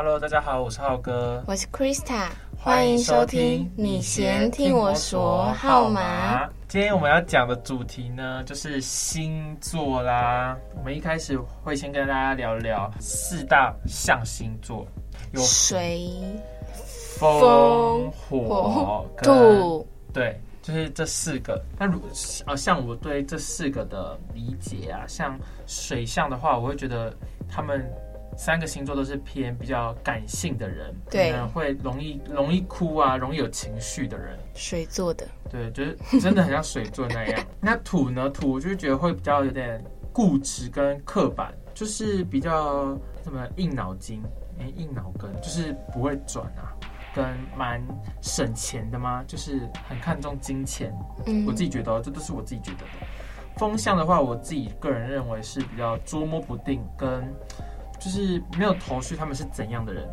Hello，大家好，我是浩哥，我是 Krista，欢迎收听。你先听我说号码？今天我们要讲的主题呢，就是星座啦。我们一开始会先跟大家聊聊四大象星座，有水、风、火、土。对，就是这四个。那如呃，像我对这四个的理解啊，像水象的话，我会觉得他们。三个星座都是偏比较感性的人，对，会容易容易哭啊，容易有情绪的人。水做的，对，就是真的很像水做那样。那土呢？土就觉得会比较有点固执跟刻板，就是比较什么硬脑筋，哎，硬脑根，就是不会转啊，跟蛮省钱的吗？就是很看重金钱。嗯，我自己觉得，这都是我自己觉得的。风向的话，我自己个人认为是比较捉摸不定跟。就是没有头绪，他们是怎样的人？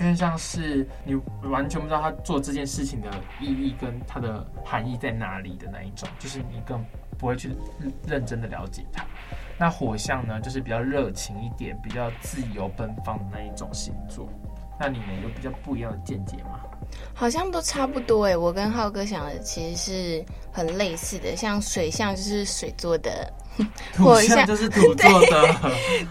因为像是你完全不知道他做这件事情的意义跟他的含义在哪里的那一种，就是你更不会去认真的了解他。那火象呢，就是比较热情一点，比较自由奔放的那一种星座。那你们有比较不一样的见解吗？好像都差不多诶，我跟浩哥想的其实是很类似的，像水象就是水做的。土象就是土做的，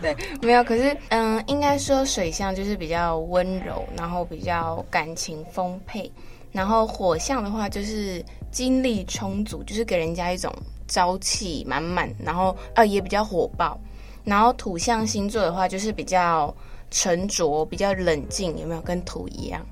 对，对，没有。可是，嗯，应该说水象就是比较温柔，然后比较感情丰沛。然后火象的话就是精力充足，就是给人家一种朝气满满，然后呃也比较火爆。然后土象星座的话就是比较沉着，比较冷静，有没有跟土一样？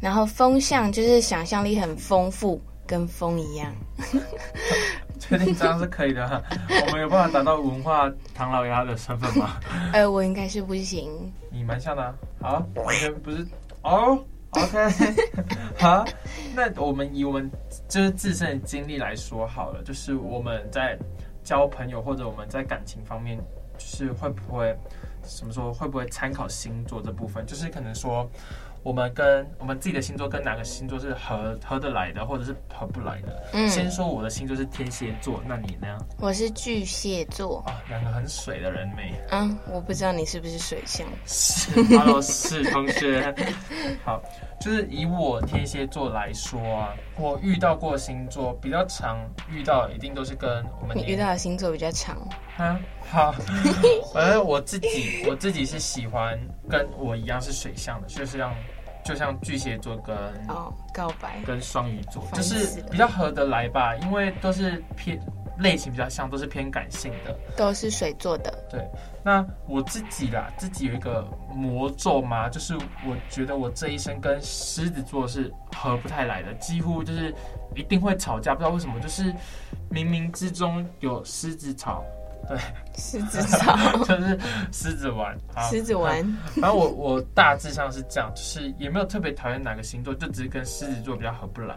然后风象就是想象力很丰富，跟风一样。确定这样是可以的，我们有办法达到文化唐老鸭的身份吗？呃，我应该是不行。你蛮像的、啊，好，完全不是哦。OK，好，那我们以我们就是自身的经历来说好了，就是我们在交朋友或者我们在感情方面，就是会不会什么时候会不会参考星座这部分？就是可能说。我们跟我们自己的星座跟哪个星座是合合得来的，或者是合不来的？嗯，先说我的星座是天蝎座，那你呢？我是巨蟹座啊，两个很水的人妹？嗯，我不知道你是不是水象。是，Hello，是同学。好，就是以我天蝎座来说啊，我遇到过星座比较常遇到，一定都是跟我们。你遇到的星座比较长。啊，好，反正我自己我自己是喜欢跟我一样是水象的，就是让。就像巨蟹座跟哦告白跟双鱼座，就是比较合得来吧，因为都是偏类型比较像，都是偏感性的，都是水做的。对，那我自己啦，自己有一个魔咒嘛，就是我觉得我这一生跟狮子座是合不太来的，几乎就是一定会吵架，不知道为什么，就是冥冥之中有狮子吵。对，狮子草 就是狮子丸，狮子丸。然后我我大致上是这样，就是也没有特别讨厌哪个星座，就只是跟狮子座比较合不来。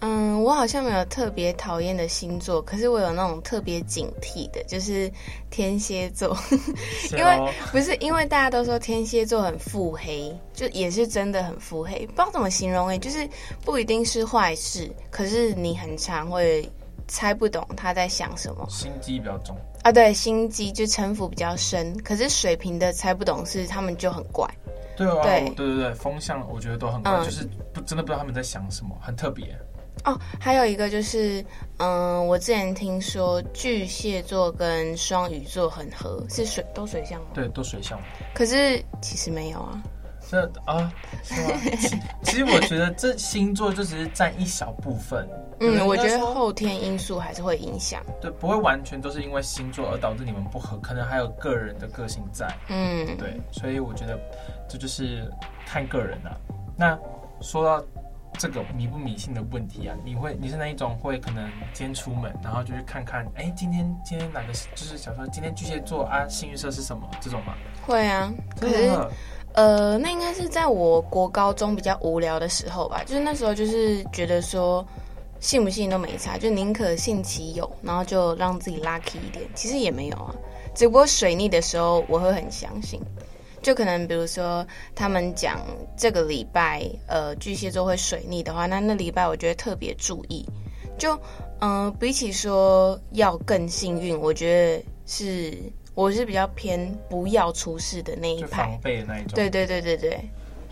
嗯，我好像没有特别讨厌的星座，可是我有那种特别警惕的，就是天蝎座，因为不是因为大家都说天蝎座很腹黑，就也是真的很腹黑，不知道怎么形容哎，就是不一定是坏事，可是你很常会。猜不懂他在想什么，心机比较重啊，对，心机就城府比较深。可是水瓶的猜不懂是他们就很怪，对啊，对对对对，风向我觉得都很怪，嗯、就是不真的不知道他们在想什么，很特别。哦，还有一个就是，嗯，我之前听说巨蟹座跟双鱼座很合，是水都水象吗？对，都水象。可是其实没有啊。这啊，是吗？其其实我觉得这星座就只是占一小部分。嗯，我觉得后天因素还是会影响。对，不会完全都是因为星座而导致你们不合，可能还有个人的个性在。嗯，对，所以我觉得这就是看个人啊。那说到这个迷不迷信的问题啊，你会你是那一种会可能今天出门，然后就去看看，哎，今天今天哪个就是想说今天巨蟹座啊，幸运色是什么这种吗？会啊，可是。呃，那应该是在我国高中比较无聊的时候吧，就是那时候就是觉得说，信不信都没差，就宁可信其有，然后就让自己 lucky 一点。其实也没有啊，只不过水逆的时候我会很相信，就可能比如说他们讲这个礼拜呃巨蟹座会水逆的话，那那礼拜我觉得特别注意。就嗯、比起说要更幸运，我觉得是。我是比较偏不要出事的那一派，就防备的那一种。对对对对对。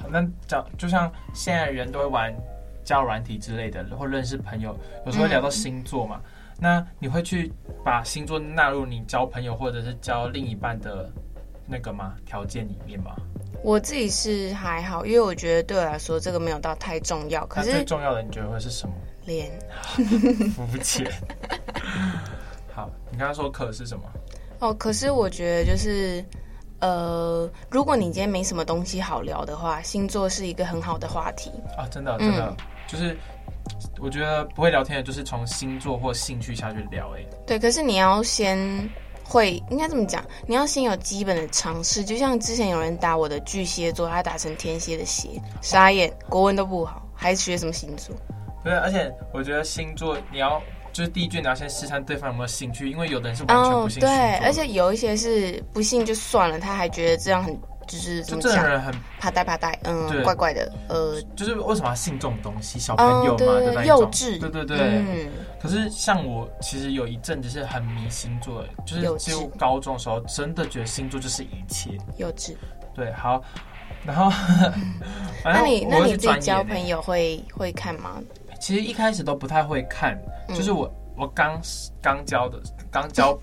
那讲就像现在人都会玩交友软体之类的，或认识朋友，有时候会聊到星座嘛。嗯、那你会去把星座纳入你交朋友或者是交另一半的那个吗？条件里面吗？我自己是还好，因为我觉得对我来说这个没有到太重要。可是最重要的你觉得会是什么？脸。肤浅。好，你刚刚说可是什么？哦，可是我觉得就是，呃，如果你今天没什么东西好聊的话，星座是一个很好的话题啊！真的，真的，嗯、就是我觉得不会聊天的，就是从星座或兴趣下去聊。哎，对，可是你要先会，应该这么讲，你要先有基本的常识。就像之前有人打我的巨蟹座，他打成天蝎的蝎，傻眼，国文都不好，还学什么星座？对，而且我觉得星座你要。就是第一句，你要先试探对方有没有兴趣，因为有的人是完全不信。哦，对，而且有一些是不信就算了，他还觉得这样很就是怎么讲，就这人很怕呆怕呆，嗯，怪怪的，呃，就是为什么要信这种东西？小朋友嘛，幼稚，对对对。嗯。可是像我，其实有一阵子是很迷星座的，就是只有高中的时候，真的觉得星座就是一切。幼稚。对，好，然后，那你那你自己交朋友会会看吗？其实一开始都不太会看，嗯、就是我我刚刚交的刚交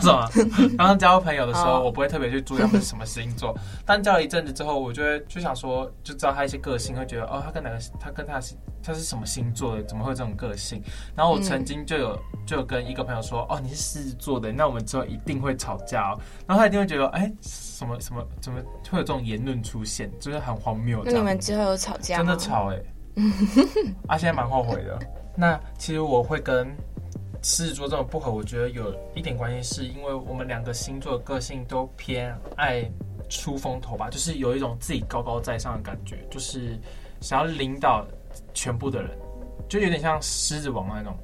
叫什么？刚 刚交朋友的时候，哦、我不会特别去注意他们是什么星座。但交了一阵子之后，我就会就想说，就知道他一些个性，会觉得哦，他跟哪个他跟他是他是什么星座的？怎么会有这种个性？然后我曾经就有、嗯、就有跟一个朋友说，哦，你是狮子座的，那我们之后一定会吵架哦。然后他一定会觉得，哎，什么什么怎么会有这种言论出现？就是很荒谬。那你们之后有吵架吗？真的吵哎、欸。啊，现在蛮后悔的。那其实我会跟狮子座这种不合，我觉得有一点关系，是因为我们两个星座的个性都偏爱出风头吧，就是有一种自己高高在上的感觉，就是想要领导全部的人，就有点像狮子王那种。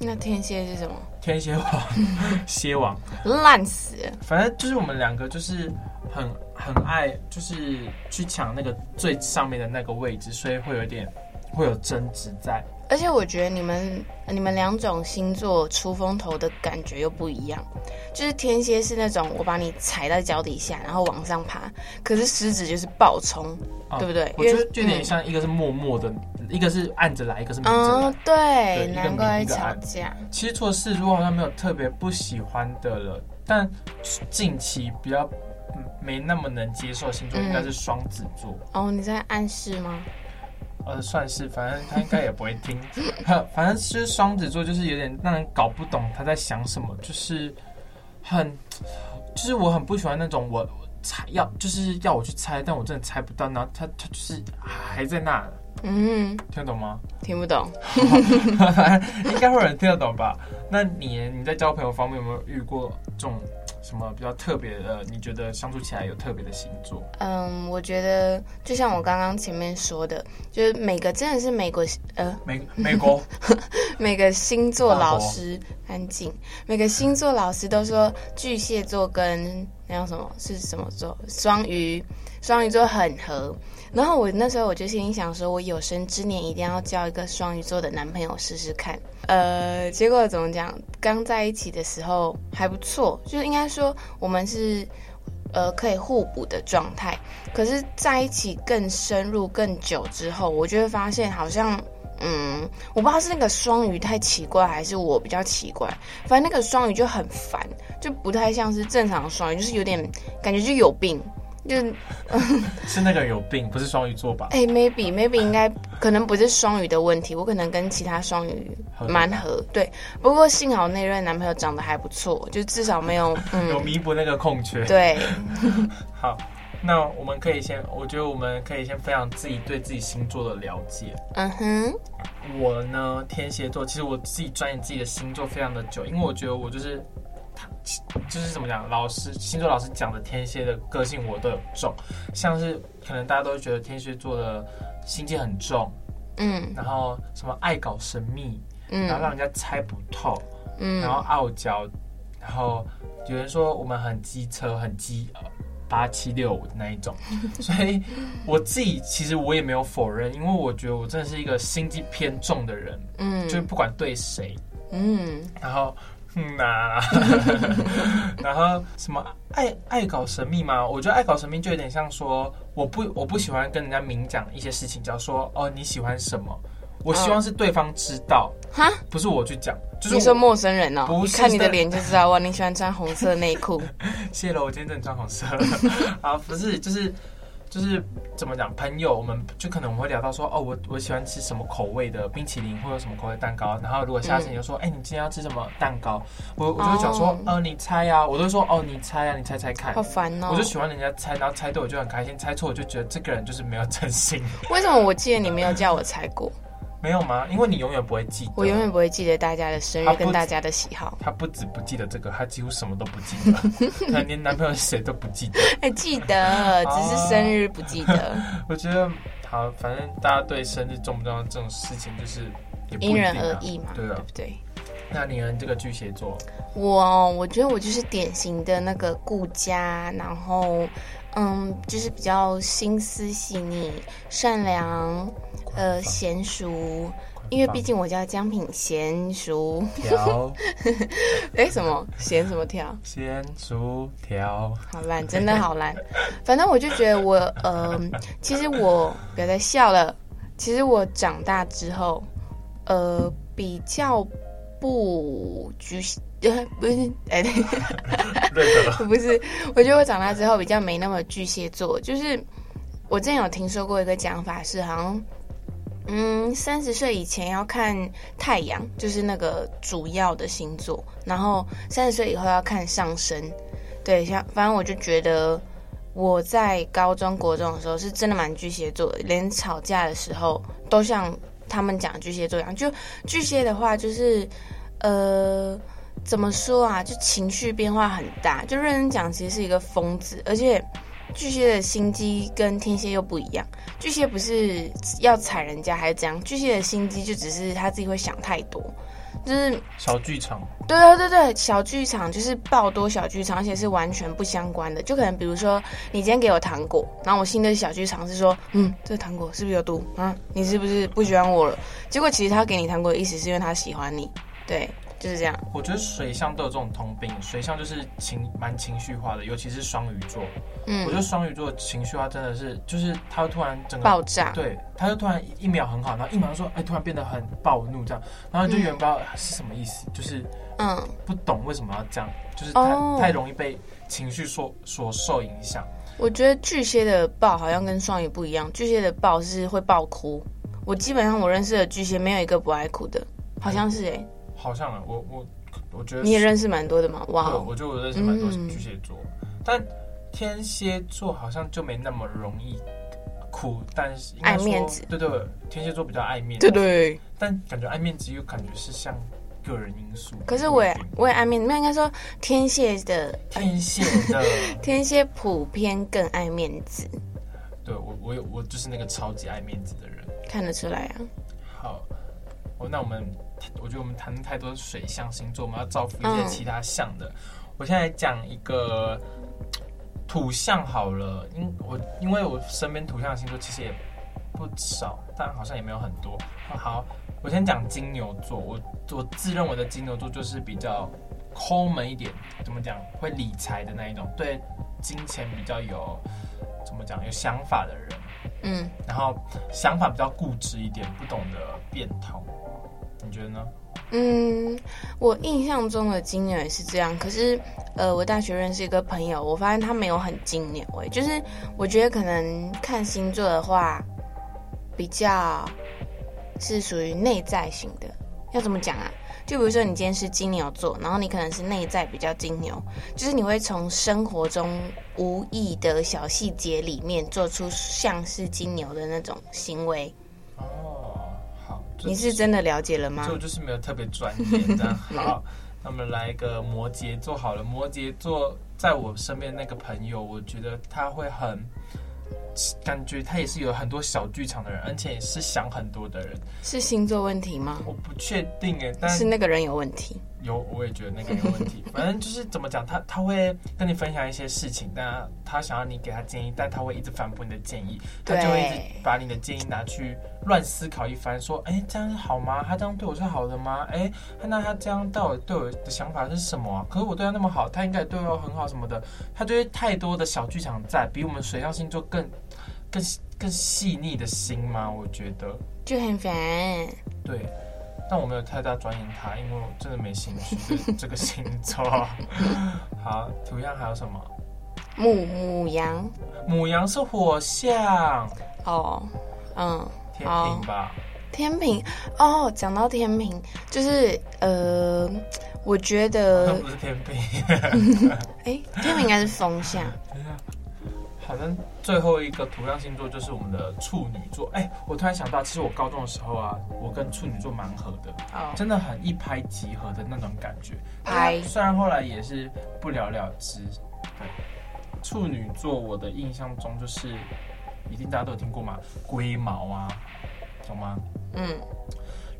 那天蝎是什么？天蝎王，蝎王，烂死。反正就是我们两个就是很很爱，就是去抢那个最上面的那个位置，所以会有点。会有争执在，而且我觉得你们你们两种星座出风头的感觉又不一样。就是天蝎是那种我把你踩在脚底下，然后往上爬，可是狮子就是暴冲，啊、对不对？我觉得就有点像一个是默默的，嗯、一个是按着来，一个是明着来。哦，对，对难怪吵架。其实除了狮子座好像没有特别不喜欢的了，但近期比较没那么能接受的星座应该是双子座。嗯、哦，你在暗示吗？呃，算是，反正他应该也不会听。反正是双子座，就是有点让人搞不懂他在想什么，就是很，就是我很不喜欢那种我，我猜要，就是要我去猜，但我真的猜不到，然后他他就是还在那。嗯，听得懂吗？听不懂。应该会有人听得懂吧？那你你在交朋友方面有没有遇过这种？什么比较特别的？你觉得相处起来有特别的星座？嗯，我觉得就像我刚刚前面说的，就是每个真的是美国呃美美国每个星座老师安静，每个星座老师都说巨蟹座跟那叫什么是什么座？双鱼，双鱼座很合。然后我那时候我就心里想说，我有生之年一定要交一个双鱼座的男朋友试试看。呃，结果怎么讲？刚在一起的时候还不错，就是应该说我们是呃可以互补的状态。可是在一起更深入更久之后，我就会发现好像嗯，我不知道是那个双鱼太奇怪，还是我比较奇怪。反正那个双鱼就很烦，就不太像是正常双鱼，就是有点感觉就有病。就是 是那个人有病，不是双鱼座吧？哎、欸、，maybe maybe 应该可能不是双鱼的问题，我可能跟其他双鱼蛮合，合。对，不过幸好那任男朋友长得还不错，就至少没有、嗯、有弥补那个空缺。对，好，那我们可以先，我觉得我们可以先分享自己对自己星座的了解。嗯哼，我呢，天蝎座，其实我自己钻研自己的星座非常的久，因为我觉得我就是。就是怎么讲，老师星座老师讲的天蝎的个性我都有中，像是可能大家都觉得天蝎座的心机很重，嗯，然后什么爱搞神秘，嗯，然后让人家猜不透，嗯，然后傲娇，然后有人说我们很机车，很机八七六五的那一种，所以我自己其实我也没有否认，因为我觉得我真的是一个心机偏重的人，嗯，就是不管对谁，嗯，然后。嗯呐、啊，然后什么爱爱搞神秘吗？我觉得爱搞神秘就有点像说，我不我不喜欢跟人家明讲一些事情，叫说哦你喜欢什么，我希望是对方知道，哈、哦，不是我去讲，就是你说陌生人哦，不是看你的脸就知道哇，你喜欢穿红色内裤，谢了，我今天真的穿红色，啊不是就是。就是怎么讲，朋友，我们就可能我们会聊到说，哦，我我喜欢吃什么口味的冰淇淋，或者什么口味蛋糕。然后如果下次你就说，哎、嗯，你今天要吃什么蛋糕？我我就会讲说，哦、呃，你猜呀、啊，我都说，哦，你猜呀、啊，你猜猜看。好烦哦。我就喜欢人家猜，然后猜对我就很开心，猜错我就觉得这个人就是没有真心。为什么我记得你没有叫我猜过？没有吗？因为你永远不会记得，我永远不会记得大家的生日跟大家的喜好。他不止不记得这个，他几乎什么都不记得，他连男朋友是谁都不记得。哎，记得，只是生日不记得。啊、我觉得好，反正大家对生日重不重要这种事情，就是也、啊、因人而异嘛，对啊，对不对？那你呢？这个巨蟹座，我我觉得我就是典型的那个顾家，然后嗯，就是比较心思细腻、善良。呃，娴熟，因为毕竟我叫江品娴熟。条，哎，什么娴什么条？娴熟条。好烂，真的好烂。反正我就觉得我，呃，其实我不要再笑了。其实我长大之后，呃，比较不巨蟹，呃，不是，哎，不是，我觉得我长大之后比较没那么巨蟹座。就是我之前有听说过一个讲法，是好像。嗯，三十岁以前要看太阳，就是那个主要的星座，然后三十岁以后要看上升。对，像反正我就觉得我在高中国中的时候是真的蛮巨蟹座的，连吵架的时候都像他们讲巨蟹座一样。就巨蟹的话，就是呃，怎么说啊？就情绪变化很大，就认真讲，其实是一个疯子，而且。巨蟹的心机跟天蝎又不一样，巨蟹不是要踩人家还是怎样？巨蟹的心机就只是他自己会想太多，就是小剧场。对对对对，小剧场就是爆多小剧场，而且是完全不相关的。就可能比如说，你今天给我糖果，然后我新的小剧场是说，嗯，这糖果是不是有毒啊？你是不是不喜欢我了？结果其实他给你糖果的意思是因为他喜欢你，对。就是这样，我觉得水象都有这种通病，水象就是情蛮情绪化的，尤其是双鱼座。嗯，我觉得双鱼座情绪化真的是，就是他会突然整个爆炸，对，他就突然一秒很好，然后一秒就说，哎，突然变得很暴怒这样，然后就有人不知道是什么意思，嗯、就是嗯，不懂为什么要这样，就是太、哦、太容易被情绪所所受影响。我觉得巨蟹的爆好像跟双鱼不一样，巨蟹的爆是会爆哭，我基本上我认识的巨蟹没有一个不爱哭的，好像是哎、欸。好像啊，我我我觉得你也认识蛮多的嘛，哇、wow！我就我认识蛮多巨蟹座，嗯，但天蝎座好像就没那么容易哭，但是爱面子，对对，天蝎座比较爱面子，对对，但感觉爱面子又感觉是像个人因素。可是我也我也爱面子，没有应该说天蝎的 天蝎的 天蝎普遍更爱面子。对我我有我就是那个超级爱面子的人，看得出来啊。好，哦，那我们。我觉得我们谈太多水象星座，我们要造福一些其他象的。嗯、我现在讲一个土象好了，因我因为我身边土象星座其实也不少，但好像也没有很多。好，我先讲金牛座。我我自认为的金牛座就是比较抠门一点，怎么讲？会理财的那一种，对金钱比较有怎么讲？有想法的人。嗯，然后想法比较固执一点，不懂得变通。你觉得呢？嗯，我印象中的金牛也是这样，可是呃，我大学认识一个朋友，我发现他没有很金牛诶，就是我觉得可能看星座的话，比较是属于内在型的，要怎么讲啊？就比如说你今天是金牛座，然后你可能是内在比较金牛，就是你会从生活中无意的小细节里面做出像是金牛的那种行为。你是真的了解了吗？就就是没有特别专业这样。好，那么来一个摩羯座好了。摩羯座在我身边那个朋友，我觉得他会很。感觉他也是有很多小剧场的人，而且也是想很多的人。是星座问题吗？我不确定哎，但是那个人有问题。有，我也觉得那个 有问题。反正就是怎么讲，他他会跟你分享一些事情，但他想要你给他建议，但他会一直反驳你的建议，他就会一直把你的建议拿去乱思考一番，说，哎，这样好吗？他这样对我是好的吗？哎，那他这样到底对我的想法是什么啊？可是我对他那么好，他应该对我很好什么的，他就会太多的小剧场在，比我们水象星座更更更细腻的心吗？我觉得就很烦。对。但我没有太大钻研它，因为我真的没兴趣对 这个星座。好，土象还有什么？母母羊，母羊是火象。哦，嗯，天平吧。天平哦，讲到天平，就是呃，我觉得 不是天平。哎，天平应该是风象。好像最后一个土象星座就是我们的处女座。哎，我突然想到，其实我高中的时候啊，我跟处女座蛮合的，oh. 真的很一拍即合的那种感觉。拍，虽然后来也是不了了之。对，处女座我的印象中就是，一定大家都有听过嘛，龟毛啊，懂吗？嗯。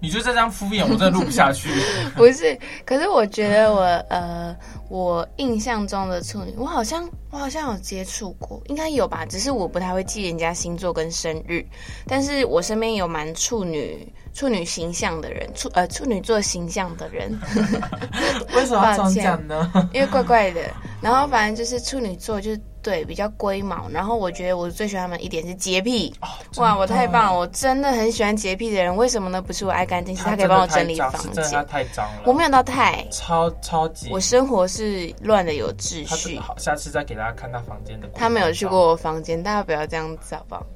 你就这样敷衍，我真的录不下去。不是，可是我觉得我呃，我印象中的处女，我好像我好像有接触过，应该有吧，只是我不太会记人家星座跟生日。但是我身边有蛮处女处女形象的人，处呃处女座形象的人。为什么要这样讲呢？因为怪怪的。然后反正就是处女座就是。对，比较龟毛。然后我觉得我最喜欢他们一点是洁癖。哦、哇，我太棒了！我真的很喜欢洁癖的人。为什么呢？不是我爱干净，是他可以帮我整理房间。真的太脏了。我没有到太超超级。我生活是乱的有秩序。好，下次再给大家看他房间的。他没有去过我房间，大家不要这样子好不好？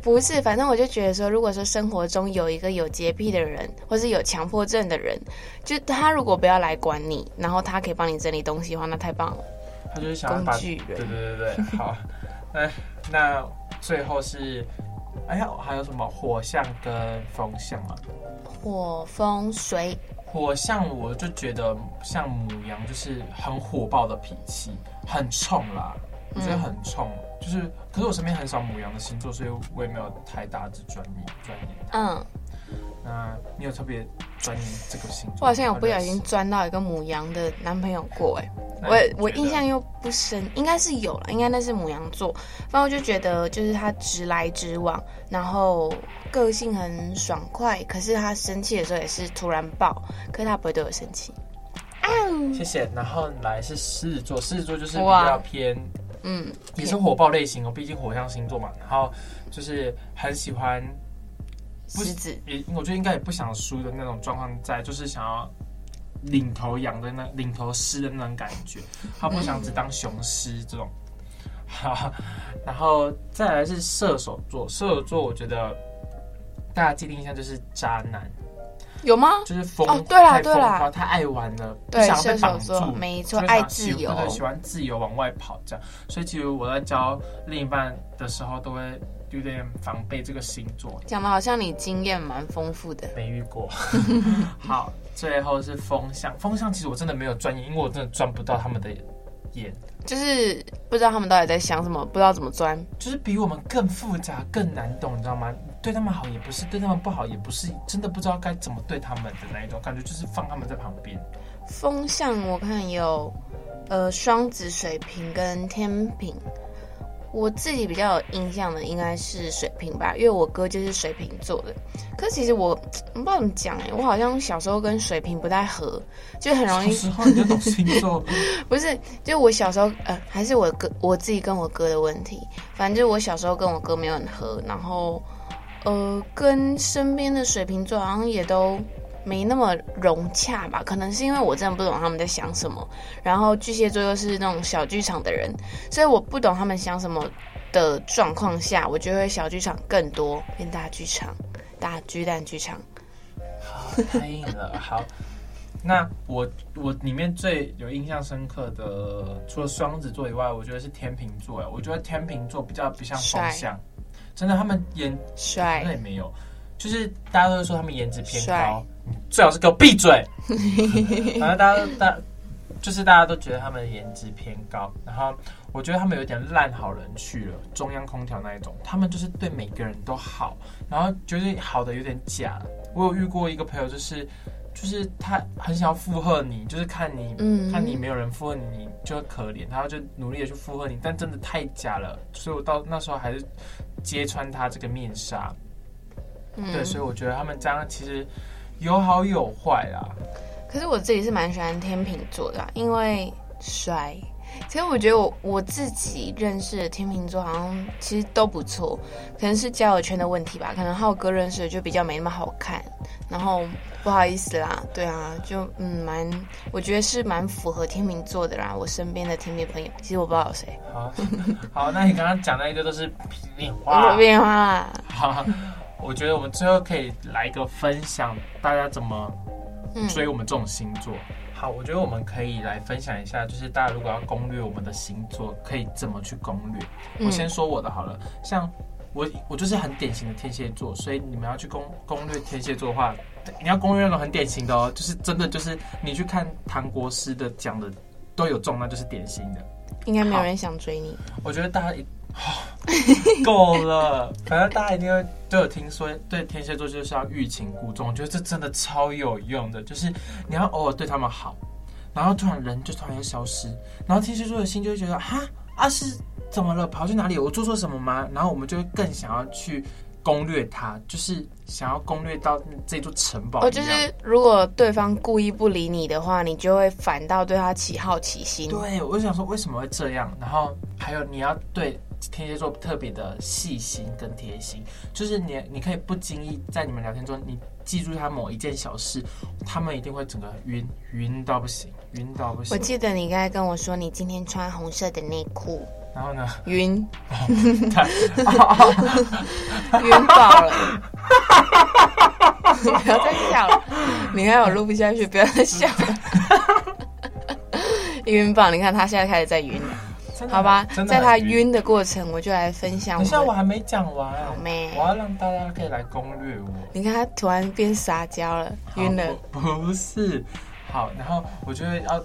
不是，反正我就觉得说，如果说生活中有一个有洁癖的人，或是有强迫症的人，就他如果不要来管你，然后他可以帮你整理东西的话，那太棒了。他就是想要把，对对对对，好，哎，那最后是，哎呀，还有什么火象跟风象啊？火风水。火象我就觉得像母羊，就是很火爆的脾气，很冲啦，我觉得很冲，嗯、就是，可是我身边很少母羊的星座，所以我也没有太大的专业专业。嗯。那你有特别钻研这个星座？我好像有不小心钻到一个母羊的男朋友过，哎，我我印象又不深，应该是有了，应该那是母羊座。反正我就觉得，就是他直来直往，然后个性很爽快，可是他生气的时候也是突然爆，可是他不会对我生气。谢谢。然后来是狮子座，狮子座就是比较偏，嗯，也是火爆类型哦，毕竟火象星座嘛。然后就是很喜欢。狮子也，我觉得应该也不想输的那种状况在，就是想要领头羊的那领头狮的那种感觉，他不想只当雄狮这种。好，然后再来是射手座，射手座我觉得大家既定印象就是渣男，有吗？就是疯，哦，对啦，对啦，太爱玩了，不想被绑住，没错，爱自由，喜欢自由往外跑这样。所以其实我在教另一半的时候都会。有点防备这个星座，讲的好像你经验蛮丰富的。没遇过。好，最后是风象。风象其实我真的没有钻研，因为我真的钻不到他们的眼，就是不知道他们到底在想什么，不知道怎么钻，就是比我们更复杂、更难懂，你知道吗？对他们好也不是，对他们不好也不是，真的不知道该怎么对他们的那一种感觉，就是放他们在旁边。风象我看有，呃，双子、水瓶跟天秤。我自己比较有印象的应该是水瓶吧，因为我哥就是水瓶座的。可是其实我，我不知道怎么讲哎，我好像小时候跟水瓶不太合，就很容易。小时候你就懂星座？不是，就我小时候呃，还是我哥我自己跟我哥的问题。反正就我小时候跟我哥没有很合，然后呃，跟身边的水瓶座好像也都没那么融洽吧，可能是因为我真的不懂他们在想什么。然后巨蟹座又是那种小剧场的人，所以我不懂他们想什么的状况下，我就会小剧场更多变大剧场，大巨蛋剧场。好，太硬了。好，那我我里面最有印象深刻的，除了双子座以外，我觉得是天秤座。哎，我觉得天秤座比较不像风象，真的，他们颜帅，那也没有。就是大家都会说他们颜值偏高，最好是给我闭嘴。反正大家都大，就是大家都觉得他们的颜值偏高。然后我觉得他们有点烂好人去了，中央空调那一种，他们就是对每个人都好，然后觉得好的有点假。我有遇过一个朋友，就是就是他很想要附和你，就是看你、嗯、看你没有人附和你，你就可怜，然后就努力的去附和你，但真的太假了，所以我到那时候还是揭穿他这个面纱。嗯、对，所以我觉得他们这样其实有好有坏啦。可是我自己是蛮喜欢天秤座的，因为帅。其实我觉得我我自己认识的天秤座好像其实都不错，可能是交友圈的问题吧。可能浩哥认识的就比较没那么好看。然后不好意思啦，对啊，就嗯蛮，我觉得是蛮符合天秤座的啦。我身边的天秤朋友，其实我不知道有谁。好，好，那你刚刚讲的一个都是变化，变化。好。我觉得我们最后可以来一个分享，大家怎么追我们这种星座。嗯、好，我觉得我们可以来分享一下，就是大家如果要攻略我们的星座，可以怎么去攻略。嗯、我先说我的好了，像我，我就是很典型的天蝎座，所以你们要去攻攻略天蝎座的话，你要攻略那种很典型的哦，就是真的就是你去看唐国师的讲的都有中，那就是典型的。应该没有人想追你。我觉得大家一。够了，反正大家一定会都有听说，对天蝎座就是要欲擒故纵，我觉得这真的超有用的，就是你要偶尔对他们好，然后突然人就突然又消失，然后天蝎座的心就会觉得哈啊是怎么了，跑去哪里？我做错什么吗？然后我们就会更想要去攻略他，就是想要攻略到这座城堡。哦，就是如果对方故意不理你的话，你就会反倒对他起好奇心。对，我就想说为什么会这样？然后还有你要对。天蝎座特别的细心跟贴心，就是你，你可以不经意在你们聊天中，你记住他某一件小事，他们一定会整个晕晕到不行，晕到不行。我记得你刚才跟我说，你今天穿红色的内裤，然后呢？晕，晕爆了！不要再笑了，你看我录不下去，不要再笑了。晕爆！你看他现在开始在晕了。好吧，在他晕的过程，我就来分享。等下我还没讲完，好咩？我要让大家可以来攻略我。你看他突然变撒娇了，晕了。不是，好，然后我觉得要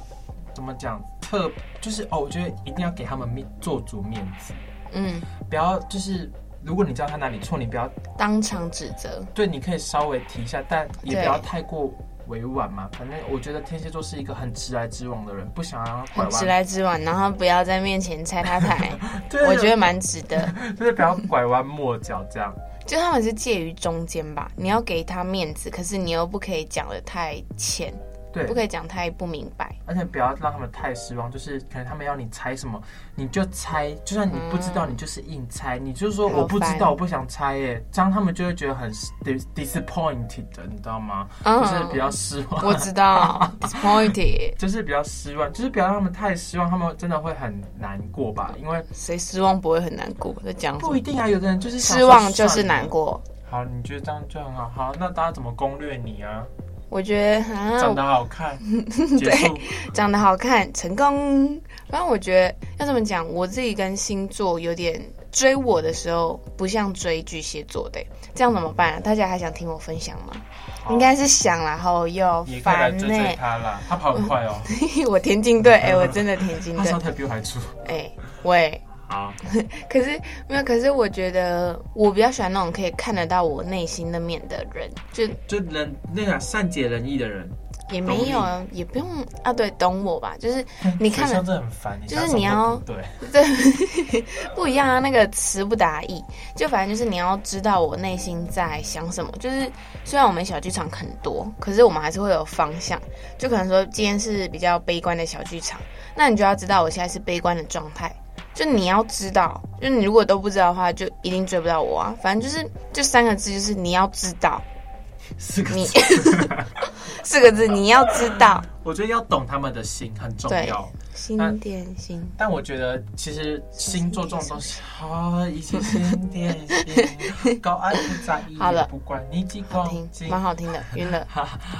怎么讲？特就是哦，我觉得一定要给他们面做足面子。嗯，不要就是，如果你知道他哪里错，你不要当场指责。对，你可以稍微提一下，但也不要太过。委婉嘛，反正我觉得天蝎座是一个很直来直往的人，不想要拐弯。直来直往，然后不要在面前拆他台，我觉得蛮直的，就是不要拐弯抹角这样。就他们是介于中间吧，你要给他面子，可是你又不可以讲的太浅。对，不可以讲太不明白，而且不要让他们太失望。就是可能他们要你猜什么，你就猜，就算你不知道，你就是硬猜。嗯、你就是说我不知道，我不想猜耶，这样他们就会觉得很 disappointed 的，你知道吗？嗯、就是比较失望。我知道，disappointed 就是比较失望，就是不要让他们太失望，他们真的会很难过吧？因为谁失望不会很难过？在讲不一定啊，有的人就是失望就是难过。好，你觉得这样就很好。好，那大家怎么攻略你啊？我觉得、啊、长得好看，对，长得好看，成功。反正我觉得要这么讲，我自己跟星座有点追我的时候，不像追巨蟹座的，这样怎么办、啊？大家还想听我分享吗？好应该是想，然后又烦呢、欸。他啦，他跑很快哦。我田径队，哎，我真的田径队。他上台比我还粗。哎，喂。好，可是没有，可是我觉得我比较喜欢那种可以看得到我内心的面的人，就就人那个善解人意的人，也没有，也不用啊，对，懂我吧？就是你看了，这很烦，就是你要对 对不一样啊，那个词不达意，就反正就是你要知道我内心在想什么。就是虽然我们小剧场很多，可是我们还是会有方向。就可能说今天是比较悲观的小剧场，那你就要知道我现在是悲观的状态。就你要知道，就你如果都不知道的话，就一定追不到我啊！反正就是，这三个字，就是你要知道。四个字。四个字，你要知道。我觉得要懂他们的心很重要。心点心但，我觉得其实星座这种东西，啊，一些心点心，高爱不在意，好了，不管你几公斤，蛮好听的，晕了。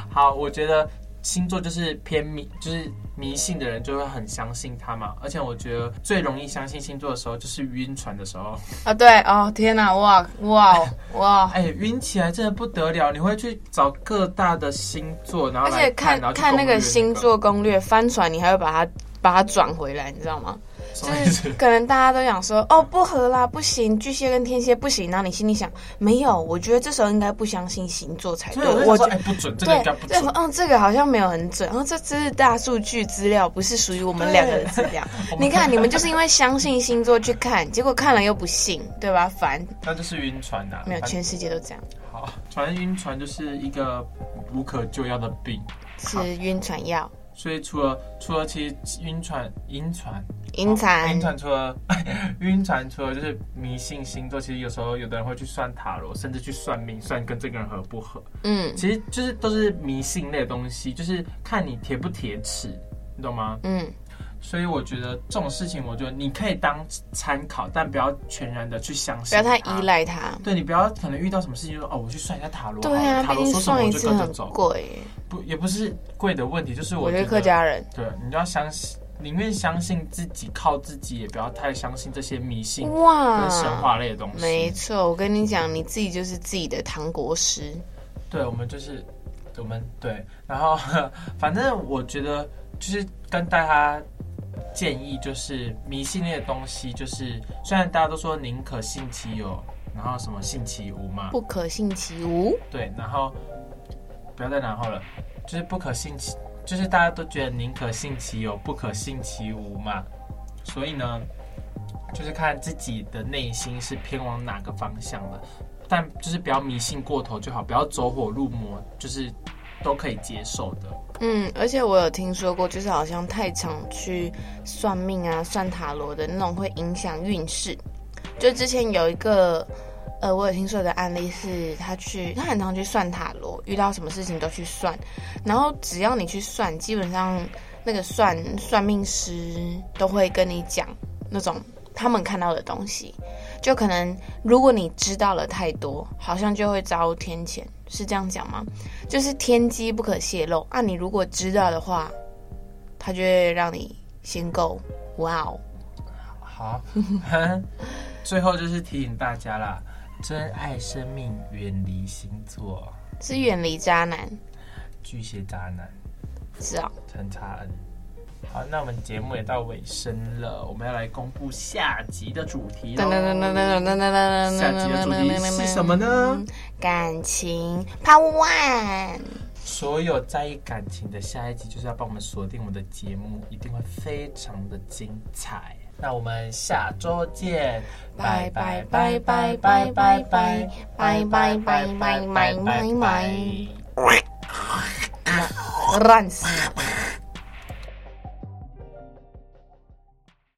好，我觉得。星座就是偏迷，就是迷信的人就会很相信他嘛。而且我觉得最容易相信星座的时候，就是晕船的时候。啊，对哦，天哪，哇哇哇！哎，晕起来真的不得了。你会去找各大的星座，然后，而且看看那个星座攻略，翻船你还会把它把它转回来，你知道吗？就是可能大家都想说哦，不合啦，不行，巨蟹跟天蝎不行。然后你心里想没有，我觉得这时候应该不相信星座才对。我觉得不准，这个应该不准。嗯，这个好像没有很准。然后这只是大数据资料，不是属于我们两个的资料。你看，你们就是因为相信星座去看，结果看了又不信，对吧？烦。那就是晕船呐。没有，全世界都这样。好，船晕船就是一个无可救药的病，是晕船药。所以除了除了其实晕船、晕船、晕船、晕船，除 了晕船，除了就是迷信星座，其实有时候有的人会去算塔罗，甚至去算命，算跟这个人合不合。嗯，其实就是都是迷信类的东西，就是看你铁不铁齿，你懂吗？嗯。所以我觉得这种事情，我觉得你可以当参考，但不要全然的去相信，不要太依赖他。对，你不要可能遇到什么事情就说哦，我去算一下塔罗。对啊，塔罗说什么我就跟着走。贵，不也不是贵的问题，就是我觉得，我觉得客家人对，你就要相信，宁愿相信自己，靠自己，也不要太相信这些迷信哇跟神话类的东西。没错，我跟你讲，你自己就是自己的糖果师。对，我们就是我们对，然后 反正我觉得就是跟大家。建议就是迷信类的东西，就是虽然大家都说宁可信其有，然后什么信其无嘛，不可信其无。对，然后不要再然后了，就是不可信其，就是大家都觉得宁可信其有，不可信其无嘛。所以呢，就是看自己的内心是偏往哪个方向的，但就是不要迷信过头就好，不要走火入魔，就是。都可以接受的。嗯，而且我有听说过，就是好像太常去算命啊、算塔罗的那种，会影响运势。就之前有一个，呃，我有听说的案例是，他去，他很常去算塔罗，遇到什么事情都去算，然后只要你去算，基本上那个算算命师都会跟你讲那种他们看到的东西。就可能，如果你知道了太多，好像就会遭天谴，是这样讲吗？就是天机不可泄露啊！你如果知道的话，他就会让你先够。哇哦，好，最后就是提醒大家啦，珍爱生命，远离星座，是远离渣男，巨蟹渣男，是啊、哦，陈差恩。好，那我们节目也到尾声了，我们要来公布下集的主题了。下集的主题是什么呢？感情 Power One。所有在意感情的下一集，就是要帮我们锁定我们的节目，一定会非常的精彩。那我们下周见，拜拜拜拜拜拜拜拜拜拜拜拜拜拜，烂死。